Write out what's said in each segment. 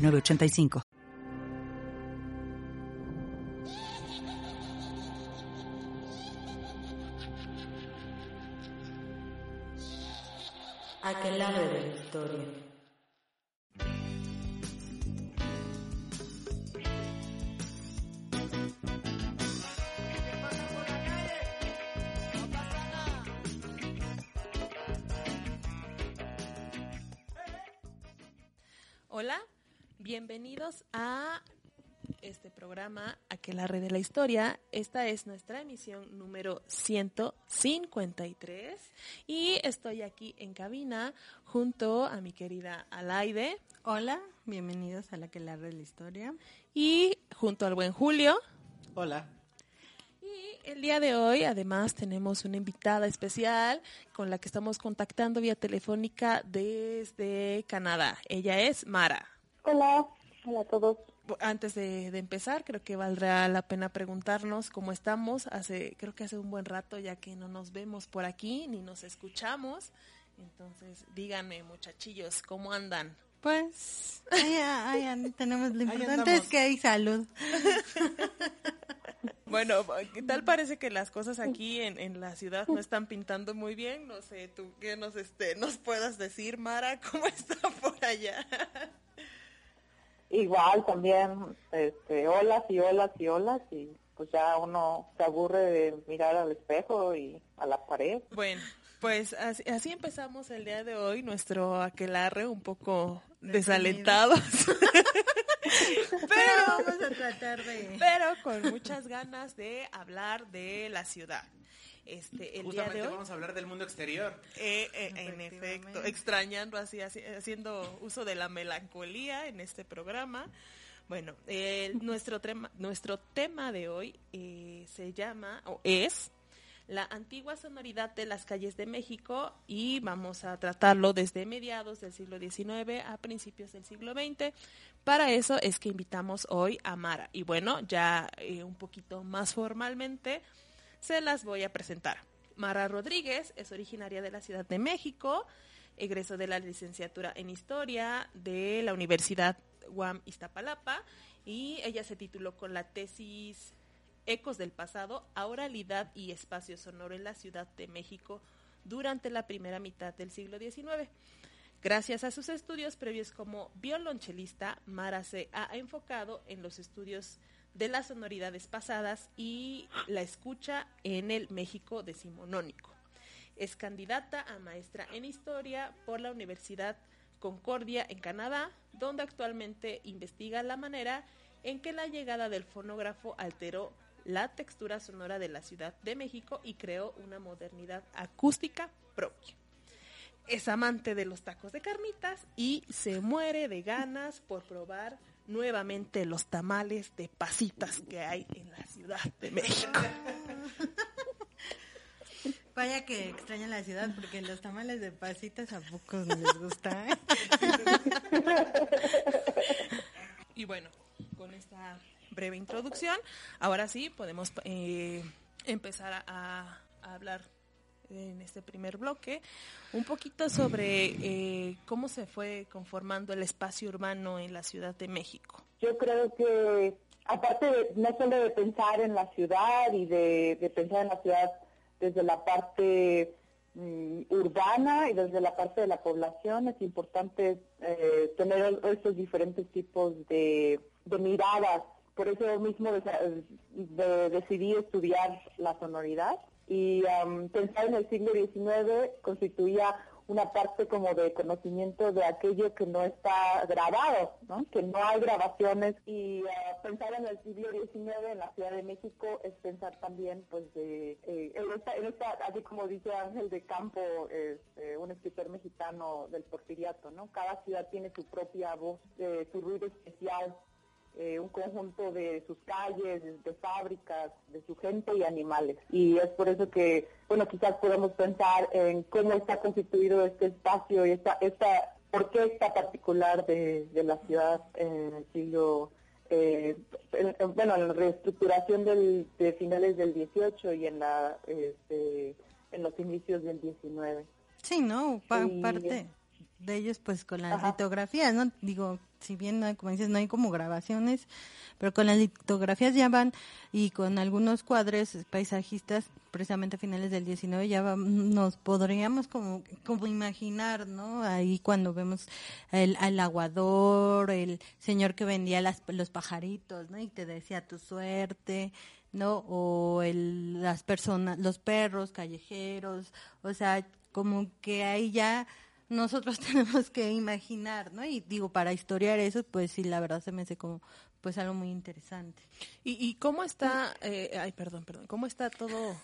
985. lado de la historia. Hola, Bienvenidos a este programa Aquelarre de la Historia. Esta es nuestra emisión número 153 y estoy aquí en cabina junto a mi querida Alaide. Hola, bienvenidos a la Aquelarre de la Historia. Y junto al buen Julio. Hola. Y el día de hoy además tenemos una invitada especial con la que estamos contactando vía telefónica desde Canadá. Ella es Mara. Hola, hola a todos. Antes de, empezar, creo que valdrá la pena preguntarnos cómo estamos. Hace, creo que hace un buen rato ya que no nos vemos por aquí ni nos escuchamos. Entonces, díganme, muchachillos, ¿cómo andan? Pues, tenemos lo importante es que hay salud. Bueno, ¿qué tal parece que las cosas aquí en, en, la ciudad no están pintando muy bien? No sé, tú qué nos este nos puedas decir, Mara, ¿cómo está por allá? Igual también este, olas y olas y olas y pues ya uno se aburre de mirar al espejo y a la pared. Bueno, pues así, empezamos el día de hoy, nuestro aquelarre un poco desalentados. pero vamos a tratar de... Pero con muchas ganas de hablar de la ciudad. Este, el Justamente día de hoy, vamos a hablar del mundo exterior. Eh, eh, en efecto, extrañando así, haciendo uso de la melancolía en este programa. Bueno, nuestro, tema, nuestro tema de hoy eh, se llama, o es, la antigua sonoridad de las calles de México y vamos a tratarlo desde mediados del siglo XIX a principios del siglo XX. Para eso es que invitamos hoy a Mara. Y bueno, ya un poquito más formalmente, se las voy a presentar. Mara Rodríguez es originaria de la Ciudad de México, egreso de la licenciatura en Historia de la Universidad UAM Iztapalapa y ella se tituló con la tesis Ecos del pasado, oralidad y espacio sonoro en la Ciudad de México durante la primera mitad del siglo XIX. Gracias a sus estudios previos como violonchelista, Mara se ha enfocado en los estudios de las sonoridades pasadas y la escucha en el México decimonónico. Es candidata a maestra en historia por la Universidad Concordia en Canadá, donde actualmente investiga la manera en que la llegada del fonógrafo alteró la textura sonora de la Ciudad de México y creó una modernidad acústica propia. Es amante de los tacos de carnitas y se muere de ganas por probar nuevamente los tamales de pasitas que hay en la Ciudad de México. Vaya que extrañan la ciudad porque los tamales de pasitas a pocos les gusta. ¿eh? y bueno, con esta breve introducción, ahora sí podemos eh, empezar a hablar en este primer bloque, un poquito sobre eh, cómo se fue conformando el espacio urbano en la Ciudad de México. Yo creo que, aparte de, no solo de pensar en la ciudad y de, pensar en la ciudad desde la parte mm, urbana y desde la parte de la población, es importante eh, tener estos diferentes tipos de, miradas. Por eso mismo decidí estudiar la sonoridad y pensar en el siglo XIX constituía una parte como de conocimiento de aquello que no está grabado, ¿no? que no hay grabaciones y uh, pensar en el siglo XIX en la Ciudad de México es pensar también pues de eh, en, esta, en esta, así como dice Ángel de Campo, este, un escritor mexicano del porfiriato, ¿no? cada ciudad tiene su propia voz, eh, su ruido especial eh, un conjunto de sus calles, de, fábricas, de su gente y animales. Y es por eso que, bueno, quizás podemos pensar en cómo está constituido este espacio y esta, esta por qué está particular de, la ciudad en el siglo eh, bueno, en la reestructuración del, de finales del 18 y en la este, en los inicios del 19. Sí, ¿no? parte de ellos pues con las litografías, ¿no? Digo, si bien no como dices, no hay como grabaciones, pero con las litografías ya van y con algunos cuadros paisajistas, precisamente a finales del 19 ya nos podríamos como, como imaginar, ¿no? Ahí cuando vemos el, al aguador, el señor que vendía las, los pajaritos, ¿no? Y te decía tu suerte, ¿no? O el, las personas, los perros callejeros, o sea, como que ahí ya nosotros tenemos que imaginar, ¿no? Y digo, para historiar eso, pues sí, la verdad se me hace como pues algo muy interesante. ¿Y, y cómo está, eh, ay, perdón, perdón, cómo está todo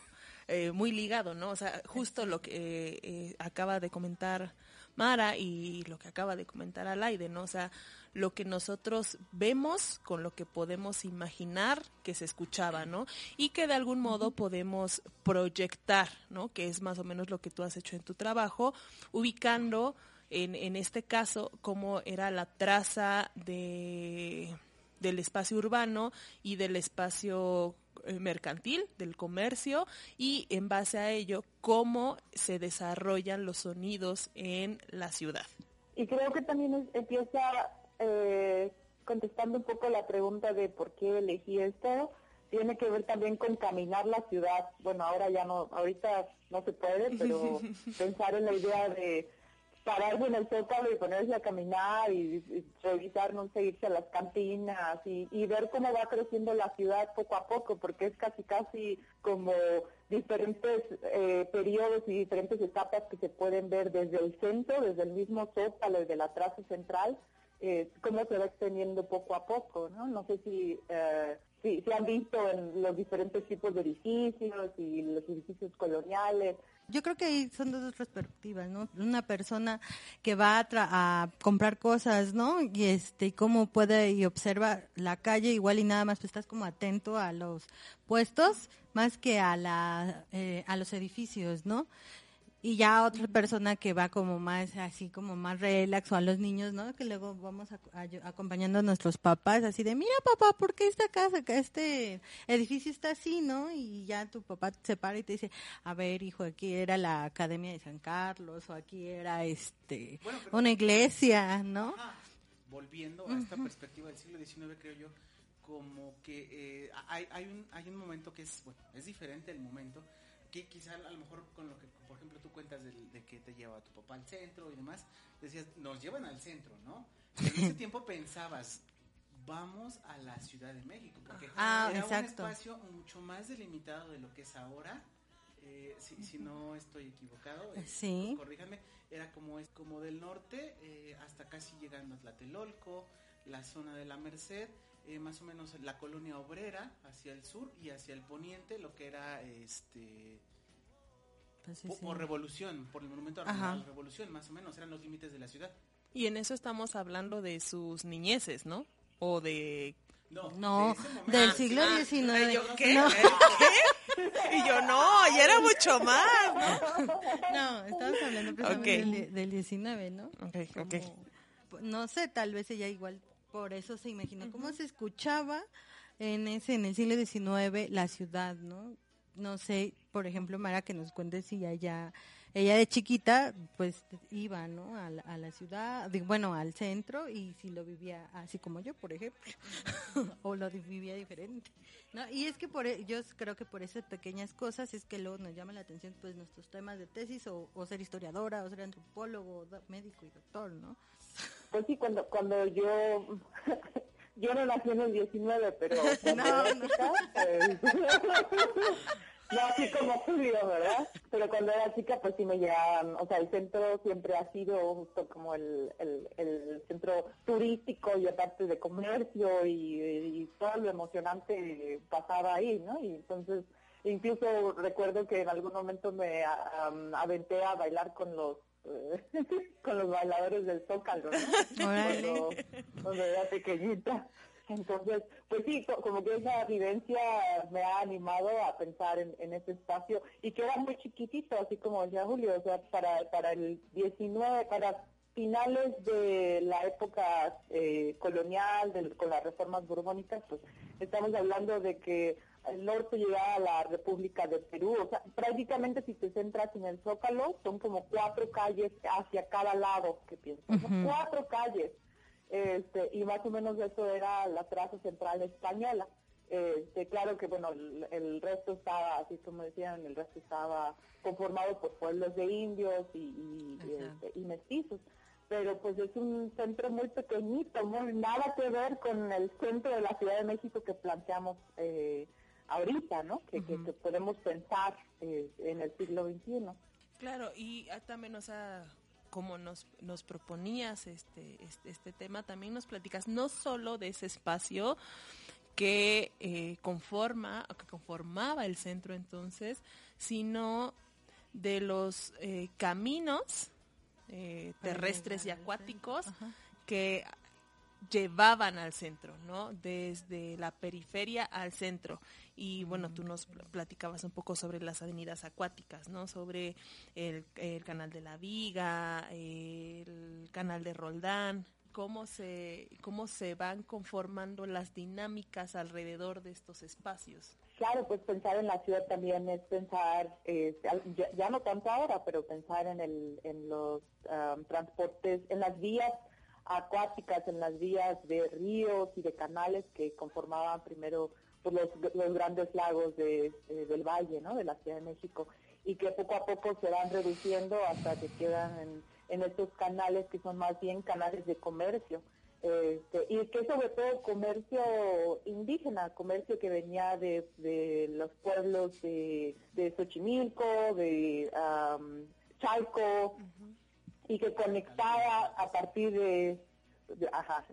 eh, muy ligado, ¿no? O sea, justo lo que eh, acaba de comentar Mara y lo que acaba de comentar Alaide, ¿no? O sea, lo que nosotros vemos con lo que podemos imaginar que se escuchaba, ¿no? Y que de algún modo podemos proyectar, ¿no? Que es más o menos lo que tú has hecho en tu trabajo, ubicando en, en este caso cómo era la traza de, del espacio urbano y del espacio eh, mercantil, del comercio, y en base a ello, cómo se desarrollan los sonidos en la ciudad. Y creo que también empieza eh, contestando un poco la pregunta de por qué elegí esto, tiene que ver también con caminar la ciudad. Bueno, ahora ya no, ahorita no se puede, pero pensar en la idea de pararse en el zócalo y ponerse a caminar y, revisar, no sé, irse a las cantinas y, y, ver cómo va creciendo la ciudad poco a poco, porque es casi casi como diferentes eh, periodos y diferentes etapas que se pueden ver desde el centro, desde el mismo zócalo, desde la traza central, eh, cómo se va extendiendo poco a poco, ¿no? No sé si, eh, si han visto en los diferentes tipos de edificios y los edificios coloniales. Yo creo que ahí son dos perspectivas, ¿no? Una persona que va a, a, comprar cosas, ¿no? Y este, cómo puede y observa la calle igual y nada más pues estás como atento a los puestos más que a la eh, a los edificios, ¿no? Y ya otra persona que va como más así como más relax o a los niños no que luego vamos acompañando a nuestros papás así de mira papá por qué esta casa este edificio está así no y ya tu papá se para y te dice a ver hijo aquí era la academia de San Carlos o aquí era este una iglesia no volviendo a esta perspectiva del siglo XIX creo yo como que eh, hay, hay un hay un momento que es bueno es diferente el momento que quizá a lo mejor con lo que, por ejemplo, tú cuentas de, que te lleva tu papá al centro y demás, decías, nos llevan al centro, ¿no? en ese tiempo pensabas, vamos a la Ciudad de México, porque ah, era un espacio mucho más delimitado de lo que es ahora. Eh, si, no estoy equivocado, eh, sí. corríjanme, era como es como del norte eh, hasta casi llegando a Tlatelolco, la zona de la Merced, eh, más o menos la colonia obrera hacia el sur y hacia el poniente, lo que era este pues por, revolución, por el monumento a la revolución, más o menos, eran los límites de la ciudad. Y en eso estamos hablando de sus niñeces, ¿no? O de... No, del siglo XIX. Ah, ¿qué? Y yo, no, y era mucho más. No, estamos hablando precisamente del, 19, ¿no? no sé, tal vez ella igual por eso se imaginó cómo se escuchaba en ese en el siglo XIX la ciudad, ¿no? No sé, por ejemplo, Mara, que nos cuente si ella, ella de chiquita, pues iba, ¿no? A la, ciudad, bueno, al centro y si lo vivía así como yo, por ejemplo, o lo vivía diferente, ¿no? Y es que por, e, yo creo que por esas pequeñas cosas es que luego nos llama la atención, pues, nuestros temas de tesis o, o ser historiadora, o ser antropólogo, médico y doctor, ¿no? Pues sí, cuando, cuando yo, yo no nací en el 19, pero no, no. Pues, No así como Julio, ¿verdad? Pero cuando era chica, pues sí me llegaban, o sea, el centro siempre ha sido justo como el, el, el centro turístico y aparte de comercio y, todo lo emocionante pasaba ahí, ¿no? Y entonces, incluso recuerdo que en algún momento me aventé a bailar con los con los bailadores del Zócalo, ¿no? Cuando, cuando era pequeñita. Entonces, pues sí, como que esa vivencia me ha animado a pensar en, en ese espacio y que era muy chiquitito, así como decía Julio, o sea, para, para el 19, para finales de la época eh, colonial, con las reformas borbónicas, pues estamos hablando de que el norte llegaba a la República de Perú, o sea, prácticamente si te centras en el Zócalo, son como cuatro calles hacia cada lado, que piensas, cuatro calles. Este, y más o menos eso era la traza central española. Este, claro que bueno, el, resto estaba, así como decían, el resto estaba conformado por pueblos de indios y, este, mestizos. Pero pues es un centro muy pequeñito, muy, nada que ver con el centro de la Ciudad de México que planteamos eh, ahorita, ¿no? Que, que, podemos pensar eh, en el siglo XXI. Claro, y también, o sea, como nos, nos proponías este, este, este, tema, también nos platicas no solo de ese espacio que eh, conforma, que conformaba el centro entonces, sino de los eh, caminos eh, terrestres y acuáticos que llevaban al centro, ¿no? Desde la periferia al centro. Y bueno, tú nos platicabas un poco sobre las avenidas acuáticas, ¿no? Sobre el, canal de la Viga, el canal de Roldán, cómo se, cómo se van conformando las dinámicas alrededor de estos espacios. Claro, pues pensar en la ciudad también es pensar, eh, ya, no tanto ahora, pero pensar en, el, en los um, transportes, en las vías acuáticas en las vías de ríos y de canales que conformaban primero pues, los, grandes lagos de, del valle, ¿no? De la Ciudad de México y que poco a poco se van reduciendo hasta que quedan en, en estos canales que son más bien canales de comercio. Este, y que sobre todo comercio indígena, comercio que venía de, de los pueblos de, de Xochimilco, de Chalco, y que conectaba a partir de, ajá,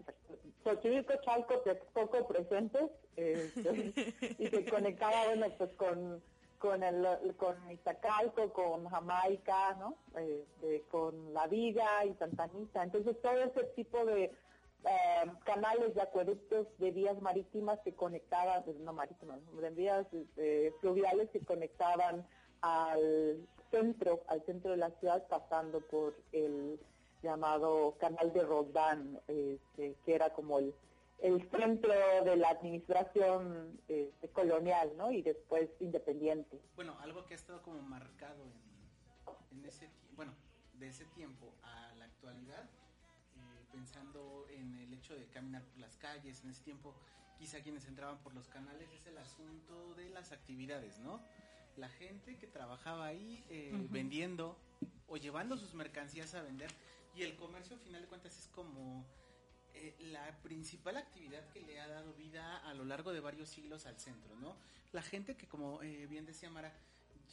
Xochimilco, Chalco, poco presentes, este, y que conectaba, bueno, pues con con el con Iztacalco, con Jamaica, ¿no? Este, con La Viga y Santanita. Entonces todo ese tipo de eh, canales de acueductos de vías marítimas que conectaban, pues, no marítimas, de vías este, fluviales que conectaban al centro, al centro de la ciudad, pasando por el llamado Canal de Roldán, este, que era como el, el centro de la administración este, colonial, ¿no? Y después independiente. Bueno, algo que ha estado como marcado en, en ese bueno, de ese tiempo a la actualidad, eh, pensando en el hecho de caminar por las calles, en ese tiempo quizá quienes entraban por los canales es el asunto de las actividades, ¿no? la gente que trabajaba ahí eh, vendiendo o llevando sus mercancías a vender y el comercio al final de cuentas es como eh, la principal actividad que le ha dado vida a lo largo de varios siglos al centro, ¿no? La gente que como eh, bien decía Mara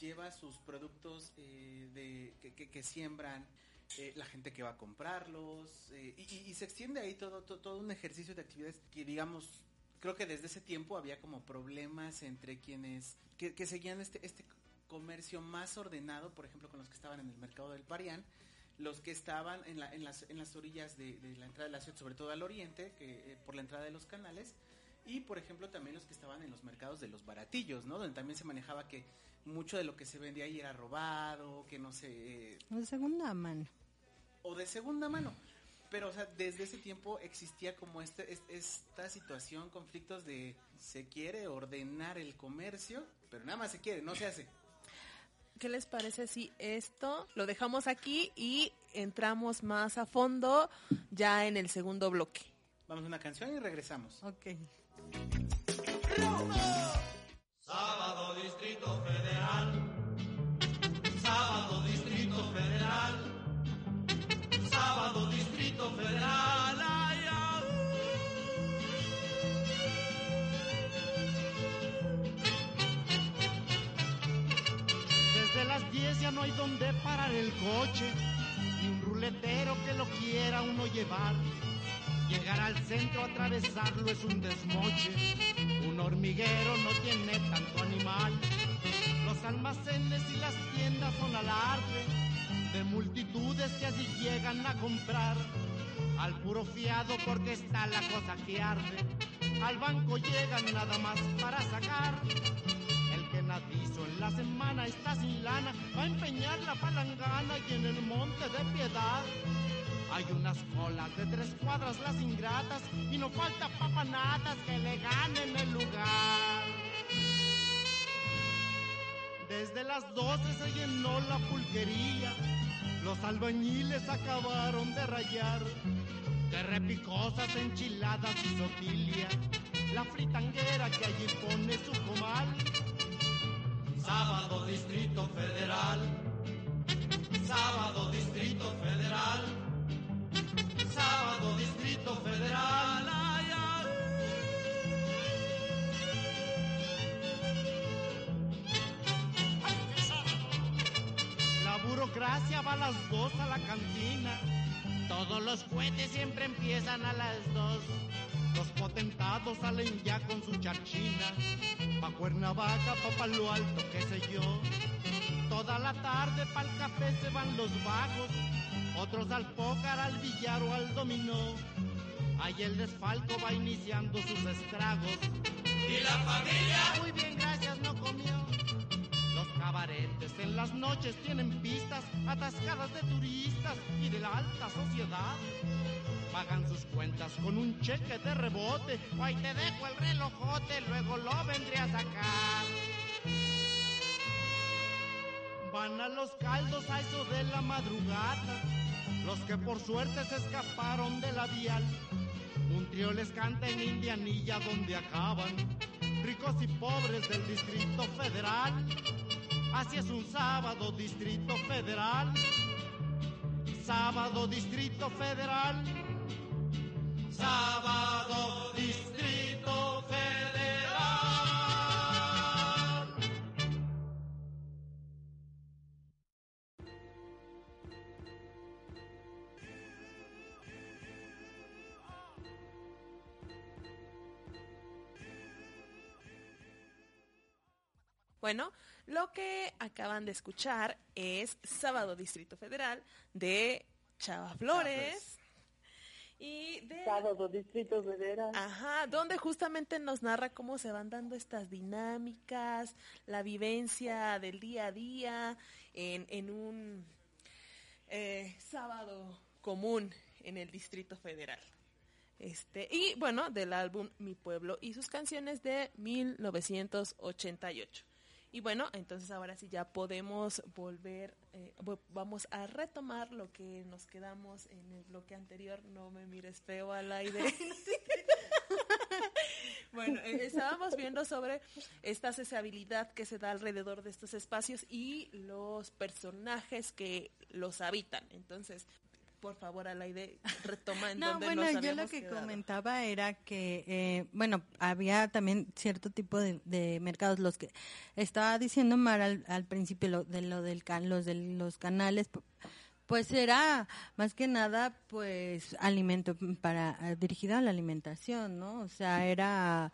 lleva sus productos de, que, siembran, la gente que va a comprarlos y, se extiende ahí todo, todo, todo un ejercicio de actividades que digamos creo que desde ese tiempo había como problemas entre quienes que, seguían este, este comercio más ordenado, por ejemplo, con los que estaban en el mercado del Parián, los que estaban en, la, en, las, en las orillas de, la entrada de la ciudad, sobre todo al oriente, que, eh, por la entrada de los canales, y por ejemplo también los que estaban en los mercados de los baratillos, ¿no? Donde también se manejaba que mucho de lo que se vendía ahí era robado, que no sé... Eh, de segunda mano. O de segunda mano. Pero, o sea, desde ese tiempo existía como este, esta situación, conflictos de se quiere ordenar el comercio, pero nada más se quiere, no se hace. ¿Qué les parece si esto lo dejamos aquí y entramos más a fondo ya en el segundo bloque? Vamos a una canción y regresamos. Ok. Sábado Distrito Federal. En el coche, ni un ruletero que lo quiera uno llevar. Llegar al centro, atravesarlo es un desmoche. Un hormiguero no tiene tanto animal. Los almacenes y las tiendas son alarde de multitudes que así llegan a comprar. Al puro fiado porque está la cosa que arde. Al banco llegan nada más para sacar. Nadizo en la semana está sin lana, va a empeñar la palangana y en el monte de piedad. Hay unas colas de tres cuadras las ingratas y no falta papanatas que le ganen el lugar. Desde las doce se llenó la pulquería, los albañiles acabaron de rayar. De repicosas enchiladas y sotilia, la fritanguera que allí pone su comal. Sábado Distrito Federal. Sábado Distrito Federal. Sábado Distrito Federal. Ay, ay. La burocracia va a las dos a la cantina. Todos los cohetes siempre empiezan a las dos. Los potentados salen ya con su charchina. Pa' Cuernavaca, pa' Palo Alto, qué sé yo. Toda la tarde pa'l café se van los vagos. Otros al pócar, al billar o al dominó. Ahí el desfalco va iniciando sus estragos. Y la familia. Muy bien, gracias, no comió. Cabaretes en las noches tienen pistas atascadas de turistas y de la alta sociedad. Pagan sus cuentas con un cheque de rebote. Ahí te dejo el relojote, luego lo vendré a sacar. Van a los caldos a eso de la madrugada. Los que por suerte se escaparon de la vial. Un trío les canta en Indianilla donde acaban. Ricos y pobres del Distrito Federal. Así es un sábado, Distrito Federal. Sábado, Distrito Federal. Sábado Distrito Federal. Bueno, lo que acaban de escuchar es Sábado Distrito Federal de Chava Flores. Y de... Sábado, Distrito Federal. Ajá, donde justamente nos narra cómo se van dando estas dinámicas, la vivencia del día a día en, en un eh, sábado común en el Distrito Federal. Este, y bueno, del álbum Mi Pueblo y sus canciones de 1988. Y bueno, entonces ahora sí ya podemos volver, eh, vamos a retomar lo que nos quedamos en el bloque anterior. No me mires feo al aire. bueno, eh, estábamos viendo sobre esta accesibilidad que se da alrededor de estos espacios y los personajes que los habitan. Entonces, por favor, Alaide, retoma en No, donde bueno, nos yo lo que quedado. comentaba era que, eh, bueno, había también cierto tipo de, de mercados, los que estaba diciendo Mar al, al principio lo, de lo del can, los de los canales, pu- pues era más que nada, pues alimento para eh, dirigido a la alimentación, ¿no? O sea, era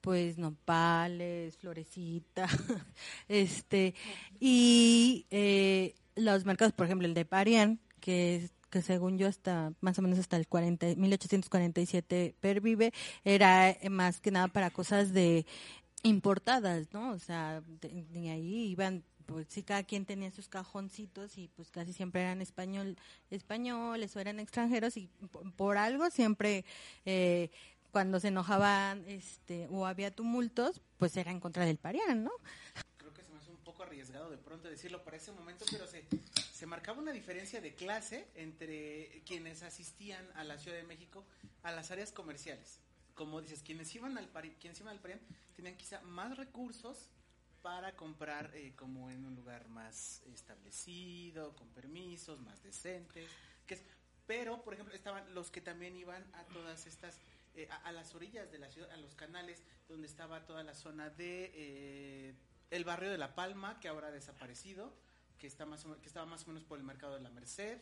pues nopales, florecita, este, y eh, los mercados, por ejemplo, el de Parián, que es que según yo hasta más o menos hasta el 40, 1847 pervive, era eh, más que nada para cosas de importadas, ¿no? O sea, de, ahí iban pues sí cada quien tenía sus cajoncitos y pues casi siempre eran español españoles o eran extranjeros y por, por algo siempre eh, cuando se enojaban este o había tumultos pues era en contra del parián, ¿no? Creo que se me hace un arriesgado de pronto decirlo para ese momento, pero se, se marcaba una diferencia de clase entre quienes asistían a la Ciudad de México a las áreas comerciales. Como dices, quienes iban al Pari- quienes iban al Parián tenían quizá más recursos para comprar eh, como en un lugar más establecido, con permisos, más decentes. Pero, por ejemplo, estaban los que también iban a todas estas, eh, a, a las orillas de la ciudad, a los canales, donde estaba toda la zona de eh, el barrio de La Palma, que ahora ha desaparecido, que, está más o que estaba más o menos por el mercado de la Merced,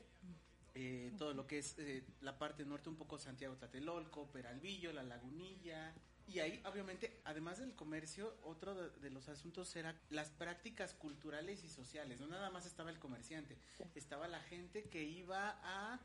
eh, todo lo que es eh, la parte norte, un poco Santiago Tlatelolco, Peralvillo, La Lagunilla. Y ahí, obviamente, además del comercio, otro de, de los asuntos era las prácticas culturales y sociales. No nada más estaba el comerciante, estaba la gente que iba a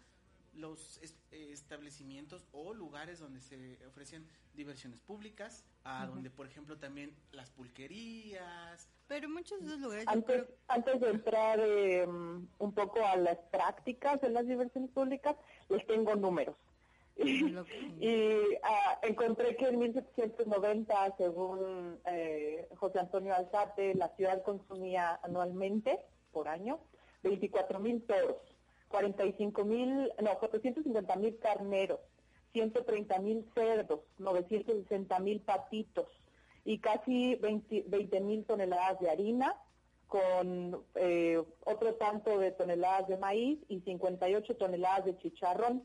los es- establecimientos o lugares donde se ofrecían diversiones públicas, a donde, por ejemplo, también las pulquerías, Pero muchos de esos lugares yo Antes, creo antes de entrar eh, un poco a las prácticas de las diversiones públicas, les tengo números. Que- y ah, encontré que en 1790, según eh, José Antonio Alzate, la ciudad consumía anualmente, por año, 24 mil toros, 45 mil, no, 450 mil carneros, 130 mil cerdos, 960 mil patitos y casi 20 mil toneladas de harina, con eh, otro tanto de toneladas de maíz y 58 toneladas de chicharrón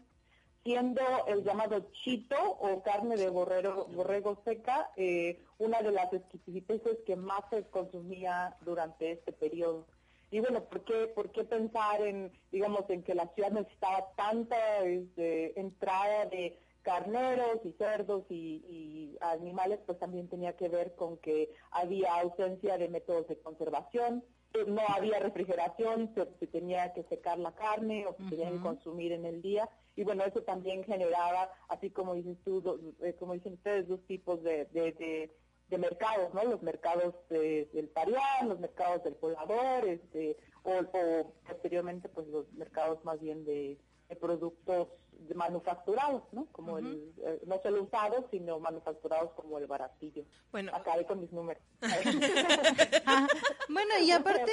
siendo el llamado chito o carne de borrero, borrego seca eh, una de las exquisiteces que más se consumía durante este periodo. Y bueno, ¿por qué, ¿por qué pensar en, digamos, en que la ciudad necesitaba tanta este, entrada de carneros y cerdos y, y animales? Pues también tenía que ver con que había ausencia de métodos de conservación, no había refrigeración, se, se tenía que secar la carne o se tenía que consumir en el día y bueno eso también generaba así como dices tú do- eh, como dicen ustedes dos tipos de, de, de- de mercados no los mercados de- del parián los mercados del poblador este o, o posteriormente pues los mercados más bien de, de productos de manufacturados no como el eh, no solo usados sino manufacturados como el baratillo. Bueno, acabé con mis números. Ah, bueno, y aparte,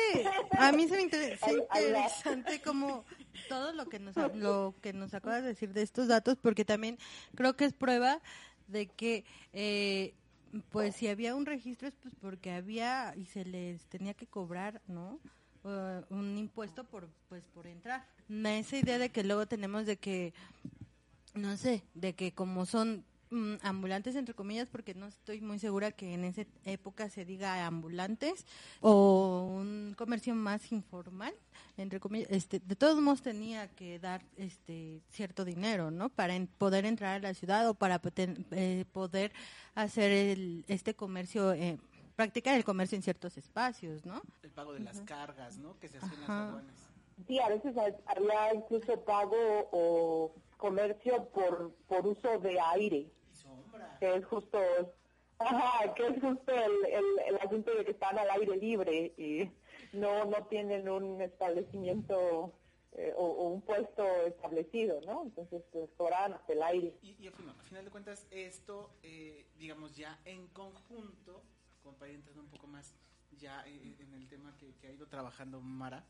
a mí se me inter- se Ahí- ahí va. interesante como todo lo que nos lo que nos acabas de decir de estos datos, porque también creo que es prueba de que eh, pues si había un registro es pues porque había y se les tenía que cobrar, ¿no? Eh, un impuesto por pues por entrar. Esa idea de que luego tenemos de que no sé, de que como son ambulantes entre comillas, porque no estoy muy segura que en esa época se diga ambulantes o un comercio más informal, entre comillas, este, de todos modos tenía que dar este cierto dinero, ¿no? Para en- poder entrar a la ciudad o para poten- eh, poder hacer el, este comercio, eh, practicar el comercio en ciertos espacios, ¿no? el pago de las cargas, ¿no? Que se hacen en las Ajá. aduanas. Sí, a veces ha- había incluso pago o comercio por, por uso de aire. Que es justo, ajá, que es justo el, el, asunto de que están al aire libre y no, no tienen un establecimiento eh, o, un puesto establecido, ¿no? Entonces cobraban hasta el aire. Y, al final, al final de cuentas, esto, eh, digamos, ya en conjunto, como para ir entrando un poco más ya en, en el tema que, que ha ido trabajando Mara,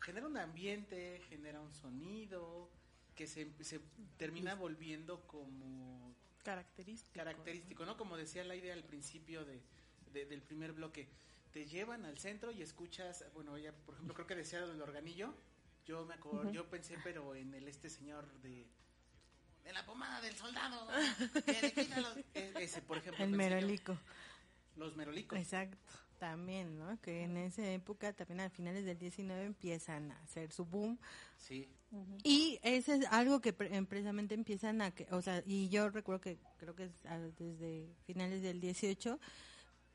genera un ambiente, genera un sonido que se, se termina volviendo como característico. característico, ¿no? Como decía la idea al principio de, de- del primer bloque, te llevan al centro y escuchas, bueno, ella, por ejemplo, creo que decía lo del organillo, yo me acuerdo, yo pensé, pero en el este señor de de la pomada del soldado, que le quita los- e- ese, por ejemplo, El pensé yo. merolico. los merolicos. Exacto, también, ¿no? Que en esa época, también a finales del 19 empiezan a hacer su boom. Sí, Y ese es algo que pre- precisamente empiezan a, que, o sea, y yo recuerdo que creo que es desde finales del 18,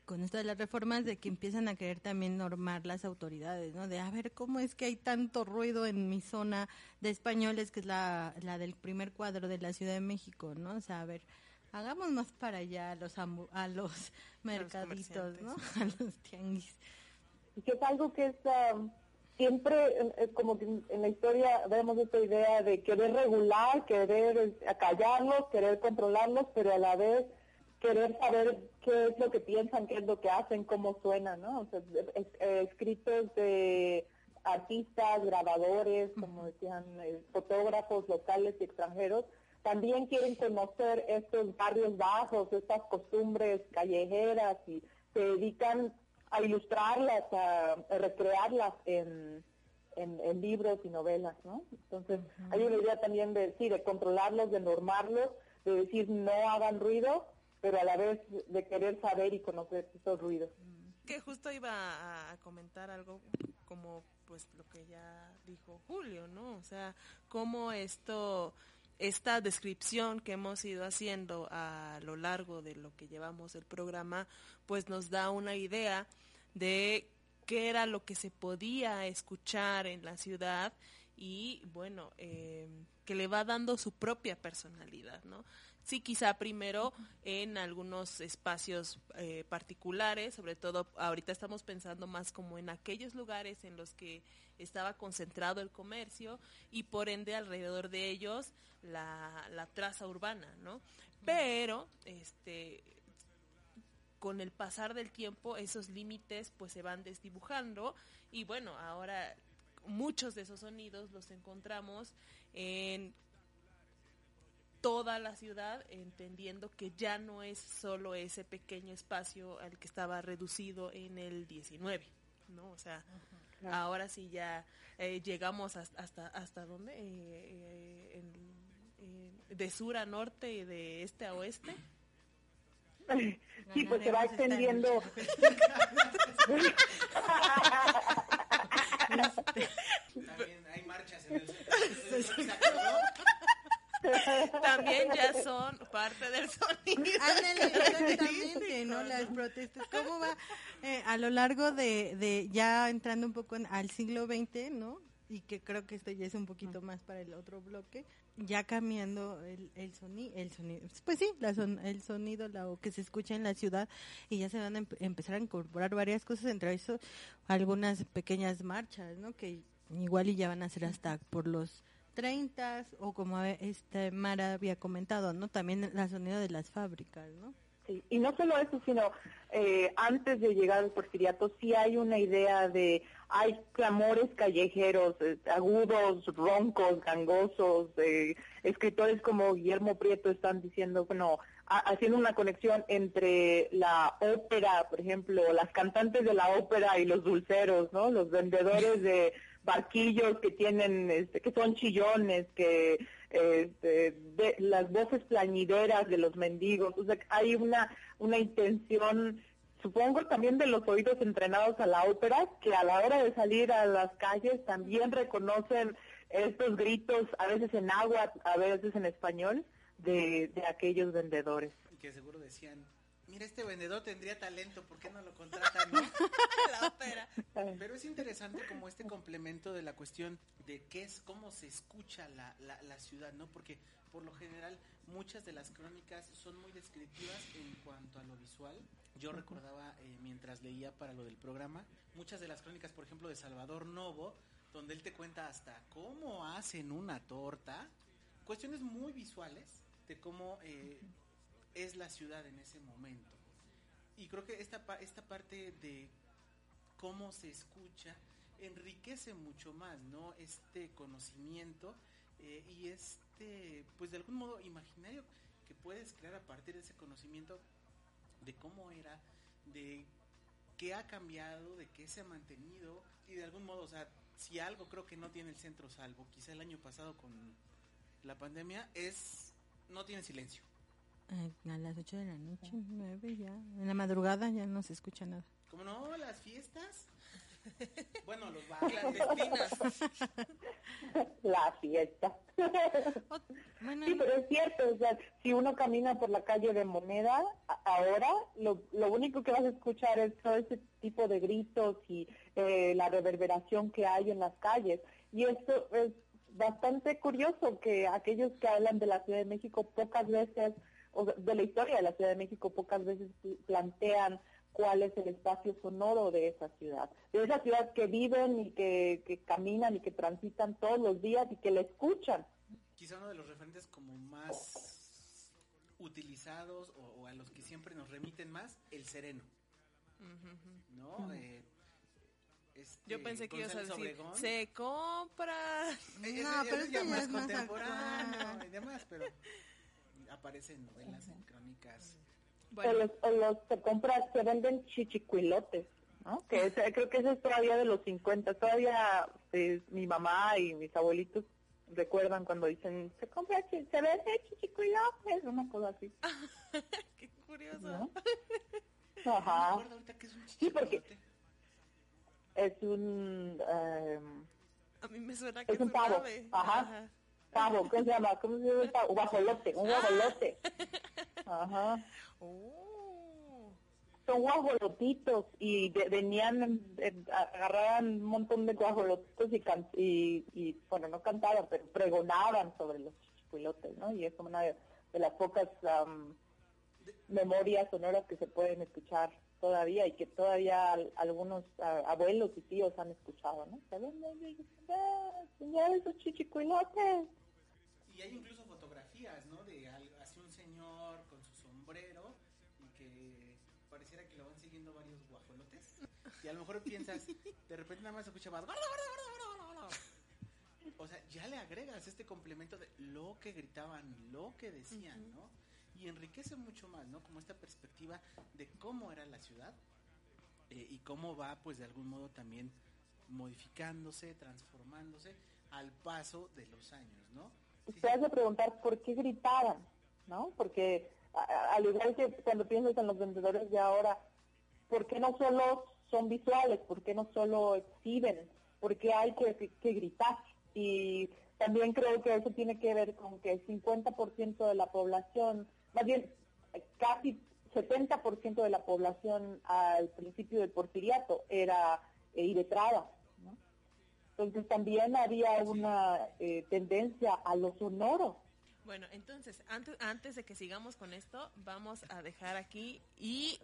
con esto de las reformas, de que empiezan a querer también normar las autoridades, ¿no? De a ver cómo es que hay tanto ruido en mi zona de españoles, que es la, la del primer cuadro de la Ciudad de México, ¿no? O sea, a ver, hagamos más para allá a los, ambu- a los mercaditos, ¿no? A los tianguis. y que es algo que es um, siempre eh, eh, como que en, la historia vemos esta idea de querer regular, querer eh, acallarlos, querer controlarlos, pero a la vez querer saber qué es lo que piensan, qué es lo que hacen, cómo suenan, ¿no? O sea, es- eh, escritos de artistas, grabadores, como decían, eh, fotógrafos locales y extranjeros, también quieren conocer estos barrios bajos, estas costumbres callejeras y se dedican a ilustrarlas, a, a recrearlas en, en, en libros y novelas, ¿no? Entonces, hay una idea también de, sí, de controlarlos, de normarlos, de decir no hagan ruido, pero a la vez de querer saber y conocer esos ruidos. Que justo iba a comentar algo como pues lo que ya dijo Julio, ¿no? O sea, cómo esto esta descripción que hemos ido haciendo a lo largo de lo que llevamos el programa, pues nos da una idea de qué era lo que se podía escuchar en la ciudad y bueno, eh, que le va dando su propia personalidad, ¿no? Sí, quizá primero en algunos espacios eh, particulares, sobre todo ahorita estamos pensando más como en aquellos lugares en los que estaba concentrado el comercio y por ende alrededor de ellos la, la traza urbana, ¿no? Pero, este, con el pasar del tiempo esos límites pues se van desdibujando y bueno, ahora muchos de esos sonidos los encontramos en toda la ciudad, entendiendo que ya no es solo ese pequeño espacio al que estaba reducido en el 19, ¿no? O sea, ahora sí ya eh, llegamos hasta, hasta, hasta dónde, eh, eh, en- en- de sur a norte y de este a oeste. Sí, pues se va extendiendo. También hay marchas en el. También ya son parte del sonido. Ándale, exactamente, ¿no? Las protestas. ¿Cómo va eh, a lo largo de, de ya entrando un poco en- al siglo XX, ¿no? Y que creo que esto ya es un poquito más para el otro bloque, ya cambiando el, el sonido, el sonido, pues sí, la son- el sonido la, o que se escucha en la ciudad y ya se van a empe- empezar a incorporar varias cosas, entre eso algunas pequeñas marchas, ¿no? Que igual y ya van a ser hasta por los 30 o como este Mara había comentado, ¿no? También el sonido de las fábricas, ¿no? Sí, y no solo eso, sino eh, antes de llegar al porfiriato sí hay una idea de, hay clamores callejeros, eh, agudos, roncos, gangosos, eh, escritores como Guillermo Prieto están diciendo, bueno, ha- haciendo una conexión entre la ópera, por ejemplo, las cantantes de la ópera y los dulceros, ¿no? Los vendedores de barquillos que tienen, este, que son chillones, que este, de, las voces plañideras de los mendigos, o sea, hay una una intención, supongo también de los oídos entrenados a la ópera, que a la hora de salir a las calles también reconocen estos gritos, a veces en agua, a veces en español, de, de aquellos vendedores. Que seguro decían, mira, este vendedor tendría talento, ¿por qué no lo contratan, no? La ópera. Pero es interesante como este complemento de la cuestión de qué es, cómo se escucha la, la, la ciudad, ¿no? Porque por lo general muchas de las crónicas son muy descriptivas en cuanto a lo visual. Yo recordaba eh, mientras leía para lo del programa, muchas de las crónicas, por ejemplo, de Salvador Novo, donde él te cuenta hasta cómo hacen una torta, cuestiones muy visuales de cómo eh, es la ciudad en ese momento. Y creo que esta, esta parte de cómo se escucha enriquece mucho más, ¿no? Este conocimiento eh, y este, pues de algún modo imaginario que puedes crear a partir de ese conocimiento de cómo era, de qué ha cambiado, de qué se ha mantenido y de algún modo, o sea, si algo creo que no tiene el centro salvo, quizá el año pasado con la pandemia, es no tiene silencio. A las 8 de la noche, 9 ya. En la madrugada ya no se escucha nada. ¿Cómo no? Las fiestas. Bueno, los. Clandestinas. La fiesta. Bueno, Sí, pero es cierto, o sea, si uno camina por la calle de Moneda, ahora lo, lo único que vas a escuchar es todo ese tipo de gritos y eh, la reverberación que hay en las calles. Y esto es bastante curioso que aquellos que hablan de la Ciudad de México pocas veces, o sea, de la historia de la Ciudad de México pocas veces pl- plantean cuál es el espacio sonoro de esa ciudad, de esa ciudad que viven y que, que caminan y que transitan todos los días y que la escuchan. Quizá uno de los referentes como más utilizados o, o a los que siempre nos remiten más, el sereno, ¿no? Eh, este, Yo pensé que ibas a decir, Obregón. se compra. Eh, ese- No, pero ese este ya más es más contemporáneo y demás, pero aparece en novelas, en crónicas. O Bueno, los, o los se compran, se venden chichicuilotes, ¿no? Que ese- creo que eso es todavía de los 50. Todavía pues, mi mamá y mis abuelitos recuerdan cuando dicen, se compra, se vende chichicuilotes, una cosa así. qué curioso. ¿no? Me Ajá. acuerdo ahorita que es un Sí, porque- es un eh, A mí me suena que es un pavo, ave. ajá, pavo, ¿cómo se llama? ¿Cómo se llama pavo? Guajolote, un guajolote. Ajá. Oh. Son guajolotitos y de- venían, en- en- agarraban un montón de guajolotitos y, can- y, y, bueno, no cantaban, pero pregonaban sobre los chichicuilotes, ¿no? Y es como una de, de las pocas am, memorias sonoras que se pueden escuchar todavía y que todavía al- algunos ah, abuelos y tíos han escuchado, ¿no? Ah, Señores, esos chichicuilotes. Y hay incluso fotografías, ¿no? De así un señor con su sombrero y que pareciera que lo van siguiendo varios guajolotes. Y a lo mejor piensas, de repente nada más escucha más, gordo, gordo, gordo, gordo". O sea, ya le agregas este complemento de lo que gritaban, lo que decían, ¿no? Y enriquece mucho más, ¿no? Como esta perspectiva de cómo era la ciudad eh, y cómo va, pues de algún modo también modificándose, transformándose al paso de los años, ¿no? Sí, te preguntar por qué gritaban, ¿no? Porque a- al igual que cuando piensas en los vendedores de ahora, ¿por qué no solo son visuales? ¿Por qué no solo exhiben? ¿Por qué hay que, gritar? Y también creo que eso tiene que ver con que el 50% de la población, más bien casi 70% de la población al principio del porfiriato era eh, iletrada. Entonces también había una eh, tendencia a lo sonoro. Bueno, entonces, antes, antes de que sigamos con esto, vamos a dejar aquí y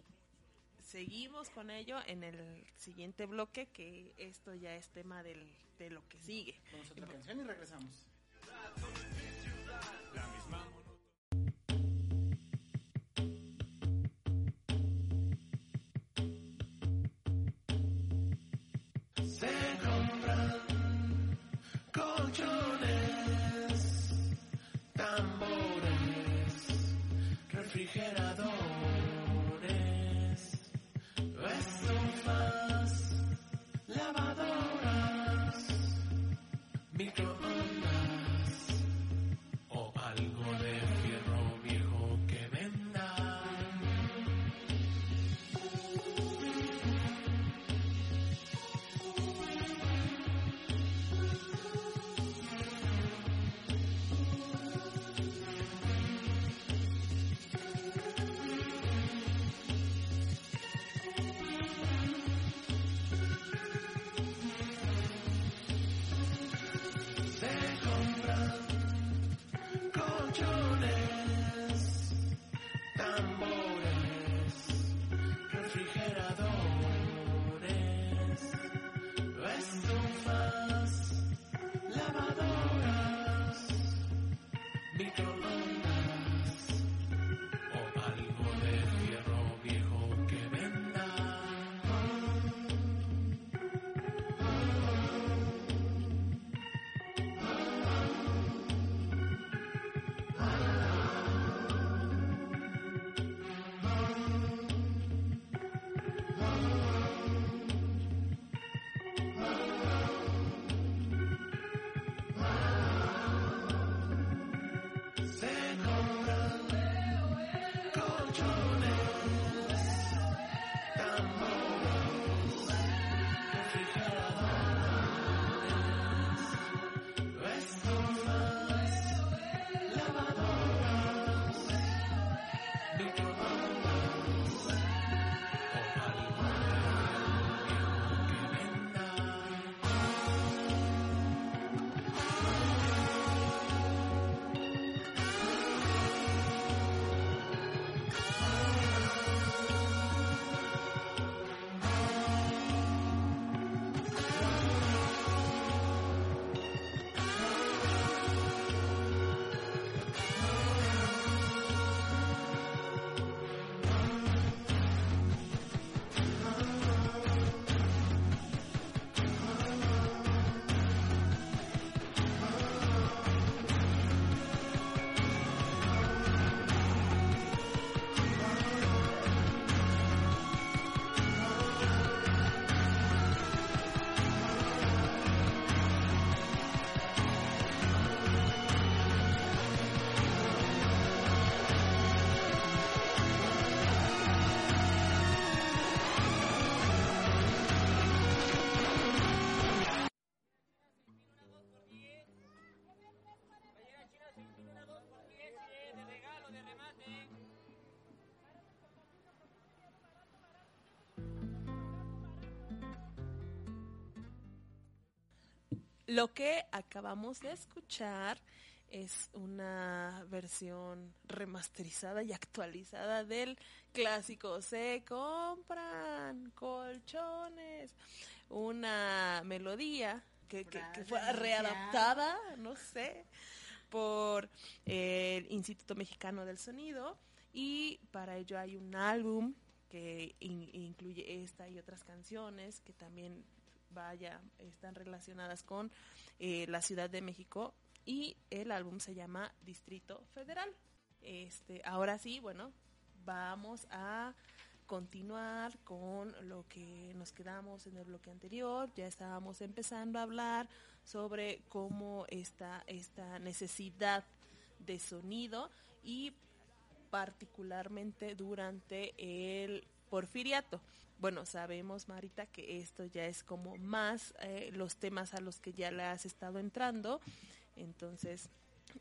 seguimos con ello en el siguiente bloque, que esto ya es tema del, de lo que sigue. Vamos a otra canción y regresamos. Colchones, colchones, tambores, Lo que acabamos de escuchar es una versión remasterizada y actualizada del clásico Se compran colchones. Una melodía que, que- que fue readaptada, no sé, por el Instituto Mexicano del Sonido y para ello hay un álbum que in- incluye esta y otras canciones que también vaya están relacionadas con eh, la Ciudad de México y el álbum se llama Distrito Federal. Este, ahora sí, bueno, vamos a continuar con lo que nos quedamos en el bloque anterior. Ya estábamos empezando a hablar sobre cómo está esta necesidad de sonido y particularmente durante el porfiriato. Bueno, sabemos, Marita, que esto ya es como más eh, los temas a los que ya le has estado entrando. Entonces,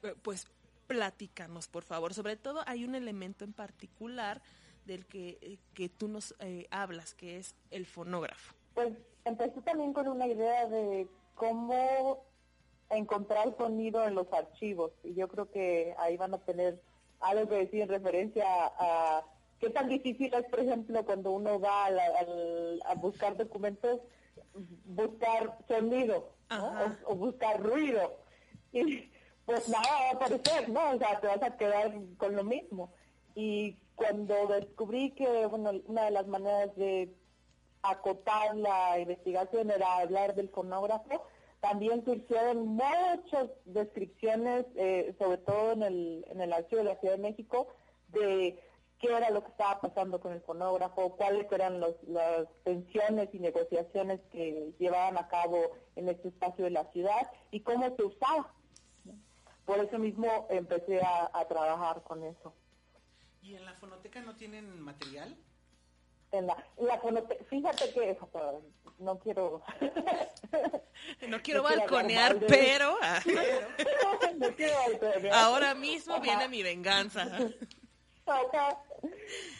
eh, pues platícanos, por favor. Sobre todo hay un elemento en particular del que, eh, que tú nos eh, hablas, que es el fonógrafo. Pues empecé también con una idea de cómo encontrar sonido en los archivos y yo creo que ahí van a tener algo que decir en referencia a qué tan difícil es, por ejemplo, cuando uno va a, la- a buscar documentos, buscar sonido ¿no? Ajá. o, o buscar ruido y pues nada va a aparecer, ¿no? O sea, te vas a quedar con lo mismo. Y cuando descubrí que, bueno, una de las maneras de acotar la investigación era hablar del fonógrafo, también surgieron muchas descripciones, eh, sobre todo en el, en el archivo de la Ciudad de México, de qué era lo que estaba pasando con el fonógrafo, cuáles eran los- las tensiones y negociaciones que llevaban a cabo en este espacio de la ciudad y cómo se usaba. Por eso mismo empecé a, a trabajar con eso. ¿Y en la fonoteca no tienen material? En la, en la fonote- fíjate que no quiero No quiero balconear, pero ah, no quiero balconear. ahora mismo Ajá. viene mi venganza.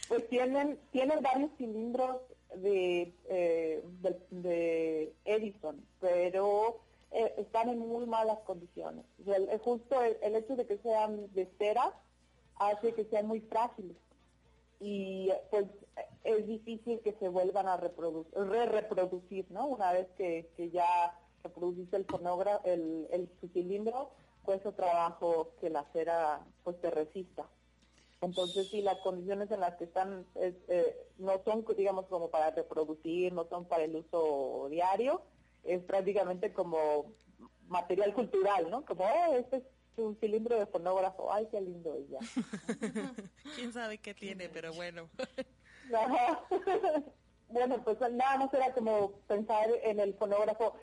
Pues tienen, tienen varios cilindros de, eh, de, Edison, pero eh, están en muy malas condiciones. O sea, justo el, el hecho de que sean de cera hace que sean muy frágiles y pues es difícil que se vuelvan a reproducir, re-reproducir, ¿no? Una vez que, que ya reproduciste el fonógrafo, el, el, su cilindro, cuesta trabajo que la cera pues te resista. Entonces, sí, las condiciones en las que están es, eh, no son, digamos, como para reproducir, no son para el uso diario, es prácticamente como material cultural, ¿no? Como, oh, este es un cilindro de fonógrafo, ay, qué lindo y ya. Quién sabe qué tiene, pero bueno. Bueno, pues nada más era como pensar en el fonógrafo.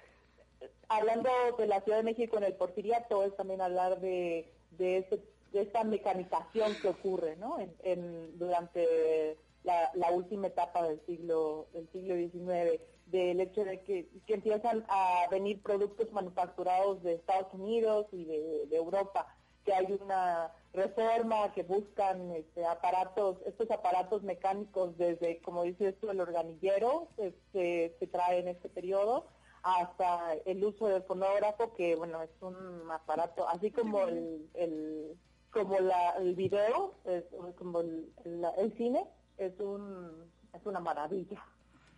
Hablando de la Ciudad de México en el porfiriato, es también hablar de, de, ese- de esta mecanización que ocurre ¿no? en, en- durante la, la última etapa del siglo del siglo XIX, del hecho de que, que empiezan a venir productos manufacturados de Estados Unidos y de, Europa, que hay una reforma que buscan este, aparatos, estos aparatos mecánicos desde, como dices tú, el organillero se, se trae en este periodo, hasta el uso del fonógrafo, que bueno, es un aparato, así como el, el como la, el video, es, como el, el- cine, es un es una maravilla.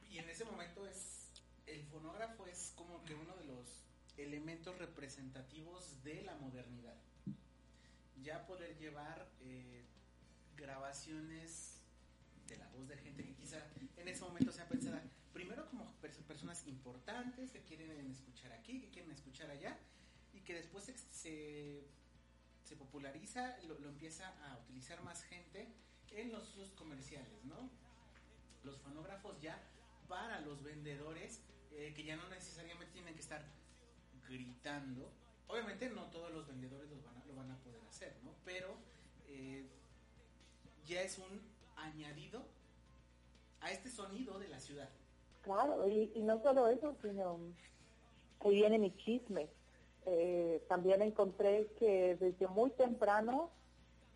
Y en ese momento es el fonógrafo es como que uno de los elementos representativos de la modernidad. Ya poder llevar eh, grabaciones de la voz de gente que quizá en ese momento sea pensada primero como pers- personas importantes que quieren escuchar aquí, que quieren escuchar allá y que después se, se, populariza, lo, empieza a utilizar más gente en los usos comerciales, ¿no? los fonógrafos ya para los vendedores eh, que ya no necesariamente tienen que estar gritando. Obviamente no todos los vendedores los van a- lo van a poder hacer, ¿no? Pero eh, ya es un añadido a este sonido de la ciudad. Claro, y, no solo eso, sino ahí viene mi chisme. Eh, también encontré que desde muy temprano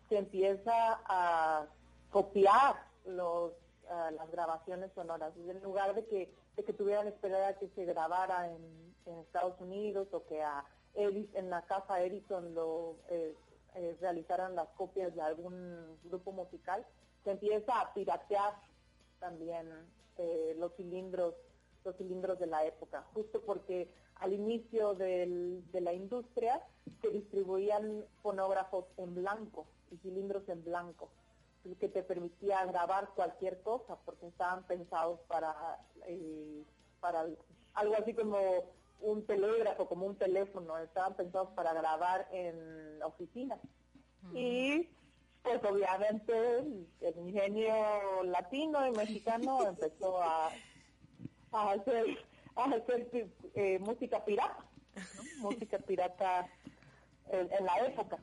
se empieza a copiar los ah, las grabaciones sonoras. En lugar de que, de que tuvieran esperar a que se grabara en, Estados Unidos o que a Edis- en la casa Edison lo eh, eh, realizaran las copias de algún grupo musical, se empieza a piratear también eh, los cilindros los cilindros de la época, justo porque al inicio del- de la industria se distribuían fonógrafos en blanco y cilindros en blanco, que te permitía grabar cualquier cosa, porque estaban pensados para, eh, para algo así como un telégrafo, como un teléfono, estaban pensados para grabar en oficinas. Y pues obviamente el, el ingenio latino y mexicano empezó a, a hacer, a hacer eh, música pirata, ¿no? música pirata en, en la época.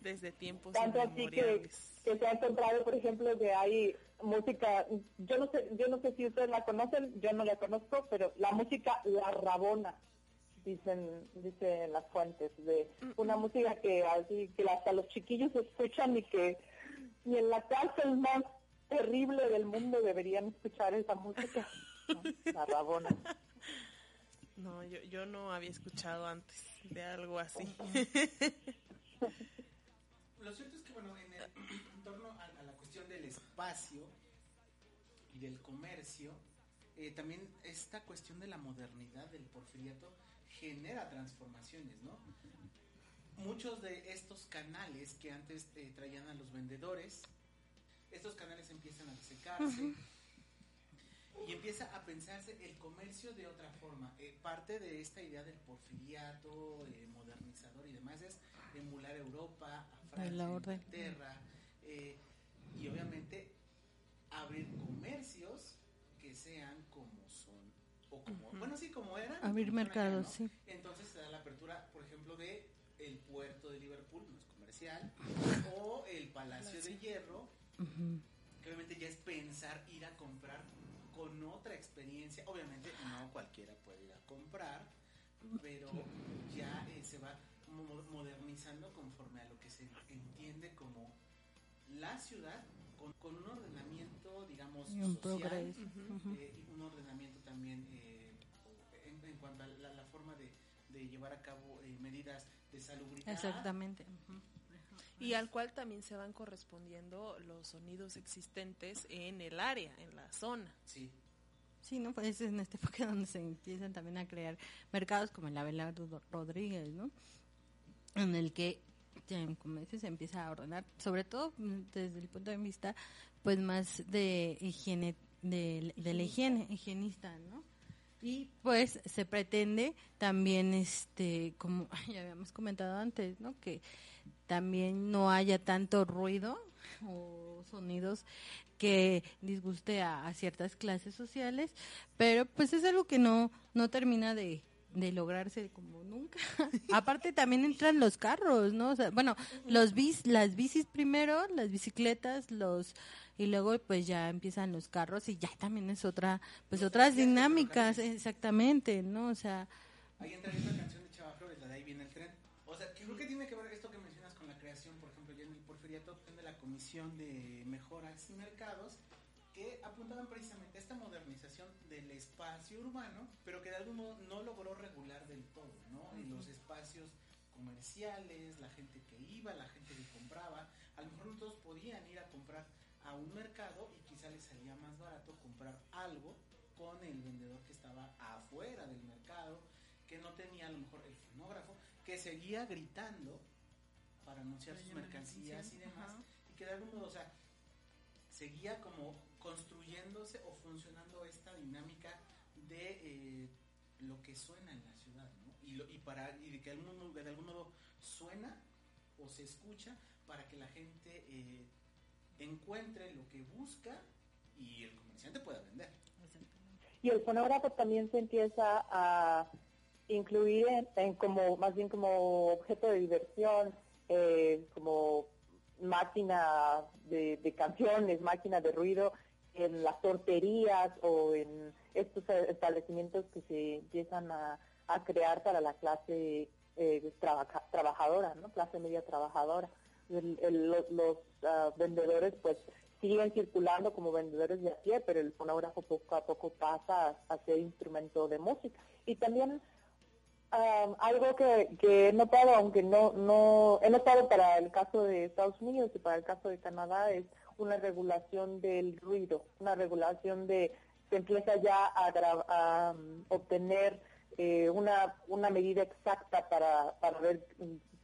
Desde tiempos Tanto así que, que se ha encontrado, por ejemplo, que hay música, yo no sé, yo no sé si ustedes la conocen, yo no la conozco, pero la música La Rabona, dicen, dicen las fuentes, de una música que así que hasta los chiquillos escuchan y que ni en la cárcel más terrible del mundo deberían escuchar esa música. ¿no? La Rabona. No, yo, yo no había escuchado antes de algo así. Lo cierto es que, bueno, en, el, en torno a, a la cuestión del espacio y del comercio, eh, también esta cuestión de la modernidad del porfiriato genera transformaciones, ¿no? Muchos de estos canales que antes eh, traían a los vendedores, estos canales empiezan a secarse y empieza a pensarse el comercio de otra forma. Eh, parte de esta idea del porfiriato, eh, modernizador y demás es emular Europa, a Francia. Inglaterra, eh, y obviamente abrir comercios que sean como son, o como, bueno, sí, como eran. Abrir mercados, ¿no? sí. Entonces se da la apertura, por ejemplo, de el puerto de Liverpool, no es comercial, o el Palacio de Hierro, que obviamente ya es pensar ir a comprar con otra experiencia. Obviamente no cualquiera puede ir a comprar, pero ya eh, se va mo- modernizando conforme a lo que se entiende como la ciudad con, con un ordenamiento, digamos, Y un social, progreso. eh, y un ordenamiento también eh, en, en cuanto a la, la forma de, de llevar a cabo eh, medidas de salubridad. Exactamente. Y al cual también se van correspondiendo los sonidos existentes en el área, en la zona. Sí. Sí, ¿no? Pues es en esta época donde se empiezan también a crear mercados como el Abelardo Rodríguez, ¿no? En el que, ya, como dices, se empieza a ordenar, sobre todo mm, desde el punto de vista, pues más de higiene, de, de la higiene, higienista, ¿no? Y pues se pretende también, este, como ya habíamos comentado antes, ¿no? Que también no haya tanto ruido o sonidos que disguste a, ciertas clases sociales, pero pues es algo que no, no termina de, de lograrse como nunca. Aparte también entran los carros, ¿no? Bueno, los bis, las bicis primero, las bicicletas, los y luego pues ya empiezan los carros y ya también es otra, pues otras dinámicas, exactamente, ¿no? O sea, Ahí entra esta canción de Chava Flores, la de ahí viene el tren. O sea, que creo que tiene que ver esto que mencionas con la creación, por ejemplo, ya en el Porfiriato de la Comisión de Mejoras y Mercados, que apuntaban precisamente a esta modernización del espacio urbano, pero que de algún modo no logró regular del todo, ¿no? Y los espacios comerciales, la gente que iba, la gente que compraba, a lo mejor todos podían ir a comprar a un mercado y quizá les salía más barato comprar algo con el vendedor que estaba afuera del mercado, que no tenía a lo mejor el fonógrafo, que seguía gritando para anunciar sus mercancías y demás, y que de algún modo, o sea, seguía como construyéndose o funcionando esta dinámica de eh, lo que suena en la ciudad, ¿no? Y, lo, y para y de que de algún, modo, de algún modo suena o se escucha para que la gente eh, encuentre lo que busca y el comerciante pueda vender. Y el fonógrafo también se empieza a incluir en, como, más bien como objeto de diversión, eh, como máquina de, de canciones, máquina de ruido en las torterías o en estos establecimientos que se empiezan a, a crear para la clase eh, trabaja- trabajadora, ¿no? Clase media trabajadora. El- los los, ah, vendedores pues siguen circulando como vendedores de a pie, pero el fonógrafo poco a poco pasa a, ser instrumento de música. Y también um, algo que, que he notado, aunque no, no he notado para el caso de Estados Unidos y para el caso de Canadá, es una regulación del ruido, una regulación de, se empieza ya a, gra- um, obtener eh, una, una medida exacta para, para ver,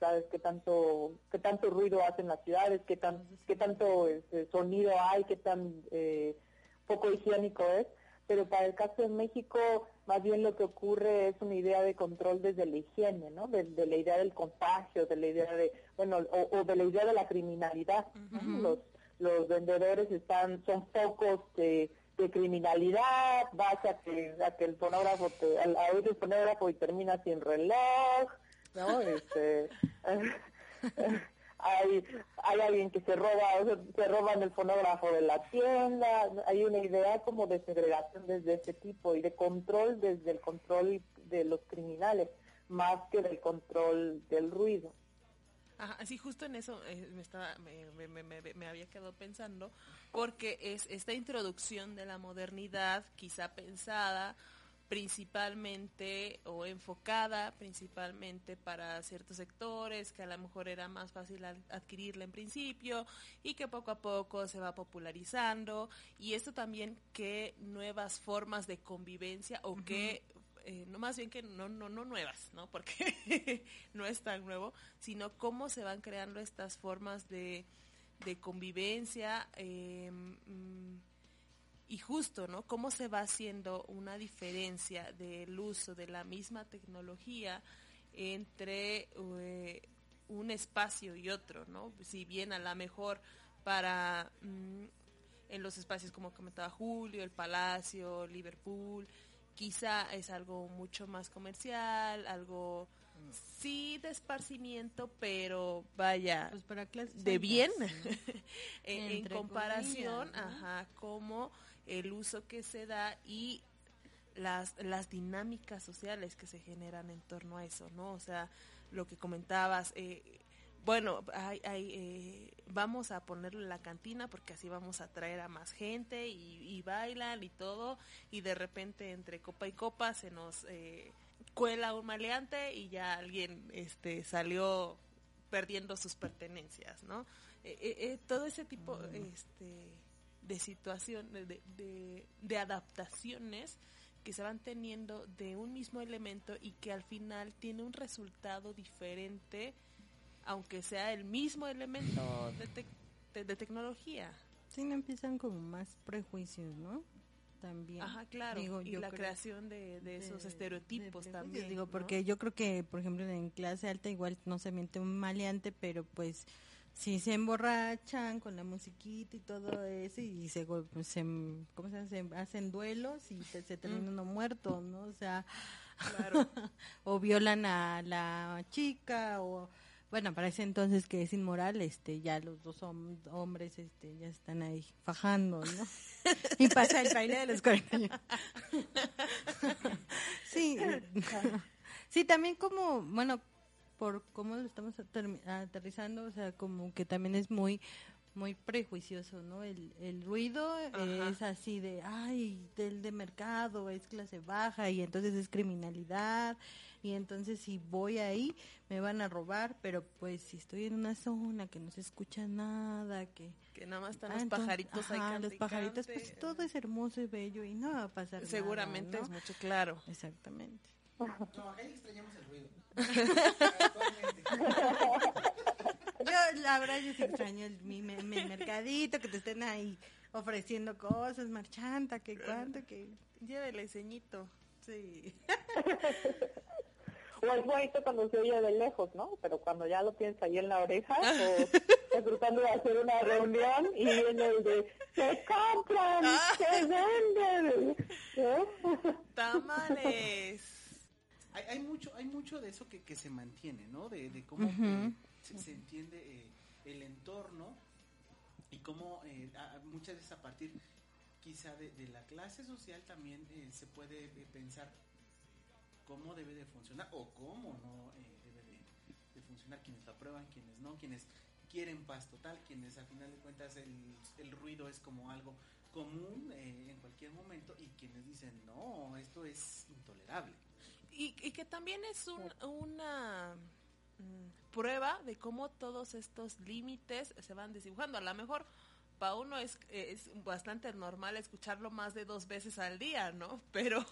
sabes, qué tanto, qué tanto ruido hacen las ciudades, qué tan, qué tanto este, sonido hay, qué tan eh, poco higiénico es. Pero para el caso de México, más bien lo que ocurre es una idea de control desde la higiene, ¿no? De, de la idea del contagio, de la idea de, bueno, o, o de la idea de la criminalidad. ¿no? Los, los vendedores están, son focos de, de criminalidad, vas a que, a que el fonógrafo, te, a oír el fonógrafo y termina sin reloj, ¿no? Este, hay, hay alguien que se roba, se roban el fonógrafo de la tienda, hay una idea como de segregación desde ese tipo y de control desde el control de los criminales, más que del control del ruido. Ajá, sí, justo en eso eh, me, estaba, me, me, me- me había quedado pensando, porque es esta introducción de la modernidad, quizá pensada principalmente o enfocada principalmente para ciertos sectores que a lo mejor era más fácil ad- adquirirla en principio y que poco a poco se va popularizando. Y esto también que nuevas formas de convivencia o que eh, no más bien que no no no nuevas no porque no es tan nuevo sino cómo se van creando estas formas de de convivencia eh, mm, y justo, ¿no? Cómo se va haciendo una diferencia del uso de la misma tecnología entre eh, un espacio y otro, ¿no? Si bien a lo mejor para mm, en los espacios como comentaba Julio, el Palacio, Liverpool, quizá es algo mucho más comercial, algo sí de esparcimiento, pero vaya, Pues para de bien en, comparación, comillas, ¿no? ajá, como el uso que se da y las, las dinámicas sociales que se generan en torno a eso, ¿no? O sea, lo que comentabas, eh, bueno, hay, hay, eh, vamos a ponerle la cantina porque así vamos a atraer a más gente y, y bailan y todo, y de repente entre copa y copa se nos eh, cuela un maleante y ya alguien este salió perdiendo sus pertenencias, ¿no? Eh, eh, eh, todo ese tipo este, de situaciones, de, de, de adaptaciones que se van teniendo de un mismo elemento y que al final tiene un resultado diferente, aunque sea el mismo elemento de, tec- de- de tecnología. Sí, no empiezan como más prejuicios, ¿no? También. Ajá, claro. Digo, y yo la creo- creación de, de esos de- estereotipos también. Digo, ¿no? porque yo creo que, por ejemplo, en clase alta igual no se miente un maleante, pero pues si se emborrachan con la musiquita y todo eso y se, se ¿cómo se hacen duelos y te- se termina uno muerto, ¿no? O sea, Claro. o violan a la chica o bueno, para ese entonces que es inmoral, este, ya los dos hom- hombres, este, ya están ahí fajando, ¿no? y pasa el baile de los 40 años. sí, sí, también como, bueno, por cómo lo estamos aterrizando, o sea, como que también es muy muy prejuicioso, ¿no? El, el ruido Ajá. es así de, ay, del de mercado, es clase baja y entonces es criminalidad y entonces si voy ahí me van a robar, pero pues si estoy en una zona que no se escucha nada, que... que nada más están Ah, los entonces, pajaritos ahí ajá, cante los pajaritos, cante. pues todo es hermoso y bello y no va a pasar nada, Seguramente ¿no? es mucho claro. Exactamente. No, acá extrañamos el ruido. Yo, la verdad, yo sí extraño el, mi, mi- mi mercadito, que te estén ahí ofreciendo cosas, marchanta, que cuánto, que... Llévele, ceñito. Sí. O es bonito cuando se oye de lejos, ¿no? Pero cuando ya lo tienes ahí en la oreja, o estás tratando de hacer una reunión y viene el de ¡se compran! ¡se venden! ¿no? Tamales. Hay, hay mucho hay mucho de eso que, que se mantiene, ¿no? De, de cómo eh, se, se entiende eh, el entorno y cómo eh, muchas veces a partir quizá de, de la clase social también eh, se puede pensar cómo debe de funcionar o cómo no debe de, de funcionar, quienes lo aprueban, quienes no, quienes quieren paz total, quienes al final de cuentas el, el ruido es como algo común en cualquier momento y quienes dicen, no, esto es intolerable. Y, y que también es un- una mm, prueba de cómo todos estos límites se van desdibujando. A lo mejor para uno es, es bastante normal escucharlo más de dos veces al día, ¿no? Pero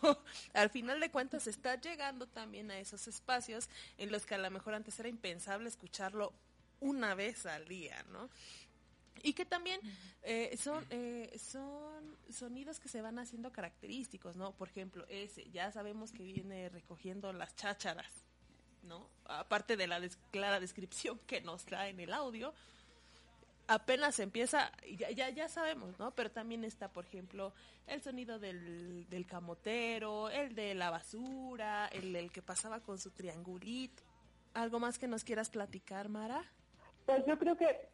al final de cuentas está llegando también a esos espacios en los que a lo mejor antes era impensable escucharlo una vez al día, ¿no? Y que también eh, son, eh, son sonidos que se van haciendo característicos, ¿no? Por ejemplo, ese, ya sabemos que viene recogiendo las chácharas, ¿no? Aparte de la des- clara descripción que nos da en el audio, apenas empieza, ya, ya, ya sabemos, ¿no? Pero también está, por ejemplo, el sonido del, del camotero, el de la basura, el del que pasaba con su triangulito. ¿Algo más que nos quieras platicar, Mara? Pues yo creo que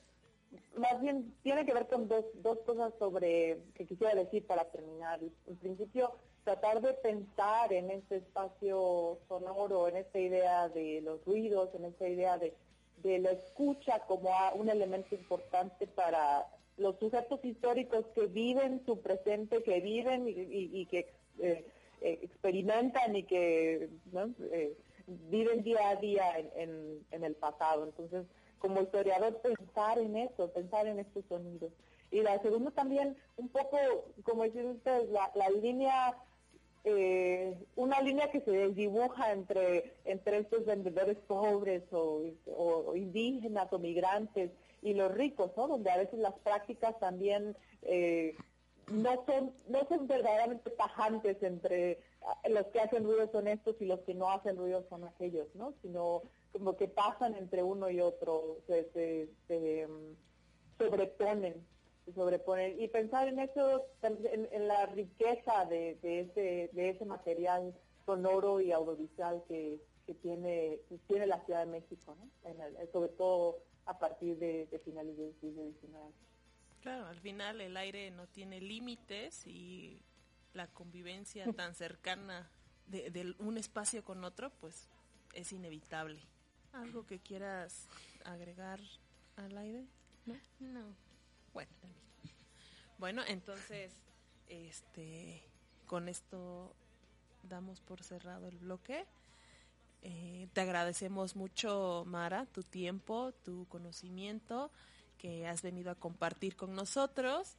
más bien tiene que ver con dos, dos cosas sobre que quisiera decir para terminar. En principio, tratar de pensar en este espacio sonoro, en esta idea de los ruidos, en esta idea de, de la escucha como a- un elemento importante para los sujetos históricos que viven su presente, que viven y, y- que eh, experimentan y que. Eh, viven día a día en- en el pasado. Entonces, como historiador, pensar en eso, pensar en estos sonidos. Y la segunda también, un poco, como dicen ustedes, la, la línea, eh, una línea que se desdibuja entre, entre estos vendedores pobres o, o indígenas o migrantes y los ricos, ¿no? Donde a veces las prácticas también eh, no son no son verdaderamente tajantes entre los que hacen ruidos honestos y los que no hacen ruidos son aquellos, ¿no? Sino como que pasan entre uno y otro, se, se, se, mm, sobreponen, se sobreponen. Y pensar en eso, en, en la riqueza de, de ese, de ese material sonoro y audiovisual que, que tiene, que tiene la Ciudad de México, ¿no? En el- sobre todo a partir de, de finales del siglo XIX. Claro, al final el aire no tiene límites y la convivencia tan cercana de, de un espacio con otro, pues es inevitable. ¿Algo que quieras agregar al aire? ¿No? No. Bueno. Bueno, entonces, este, con esto damos por cerrado el bloque. Eh, te agradecemos mucho, Mara, tu tiempo, tu conocimiento que has venido a compartir con nosotros.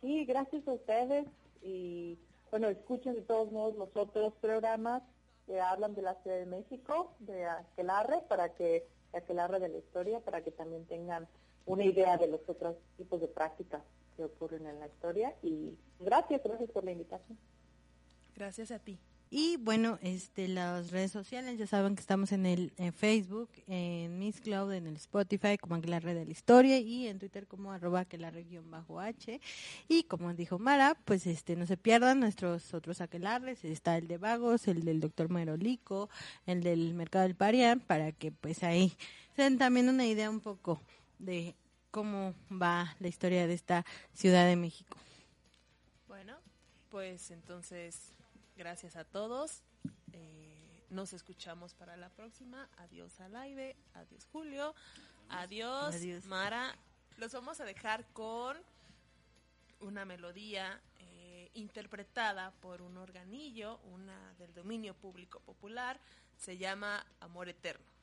Sí, gracias a ustedes y bueno, escuchen de todos modos los otros programas que hablan de la Ciudad de México, de Aquelarre, para que Aquelarre de la historia, para que también tengan una idea de los otros tipos de prácticas que ocurren en la historia y gracias, gracias por la invitación. Gracias a ti. Y bueno, este, las redes sociales, ya saben que estamos en el en Facebook, en Miss Cloud, en el Spotify como Aquelarre de la Historia y en Twitter como arroba aquelarre-h. Y como dijo Mara, pues este no se pierdan nuestros otros aquelarres, está el de Vagos, el del doctor Merolico, el del Mercado del Parián, para que pues ahí se den también una idea un poco de cómo va la historia de esta Ciudad de México. Bueno, pues entonces, gracias a todos. Eh, nos escuchamos para la próxima. Adiós al aire. Adiós Julio. Adiós, Adiós. Mara. Los vamos a dejar con una melodía eh, interpretada por un organillo, una del dominio público popular. Se llama Amor Eterno.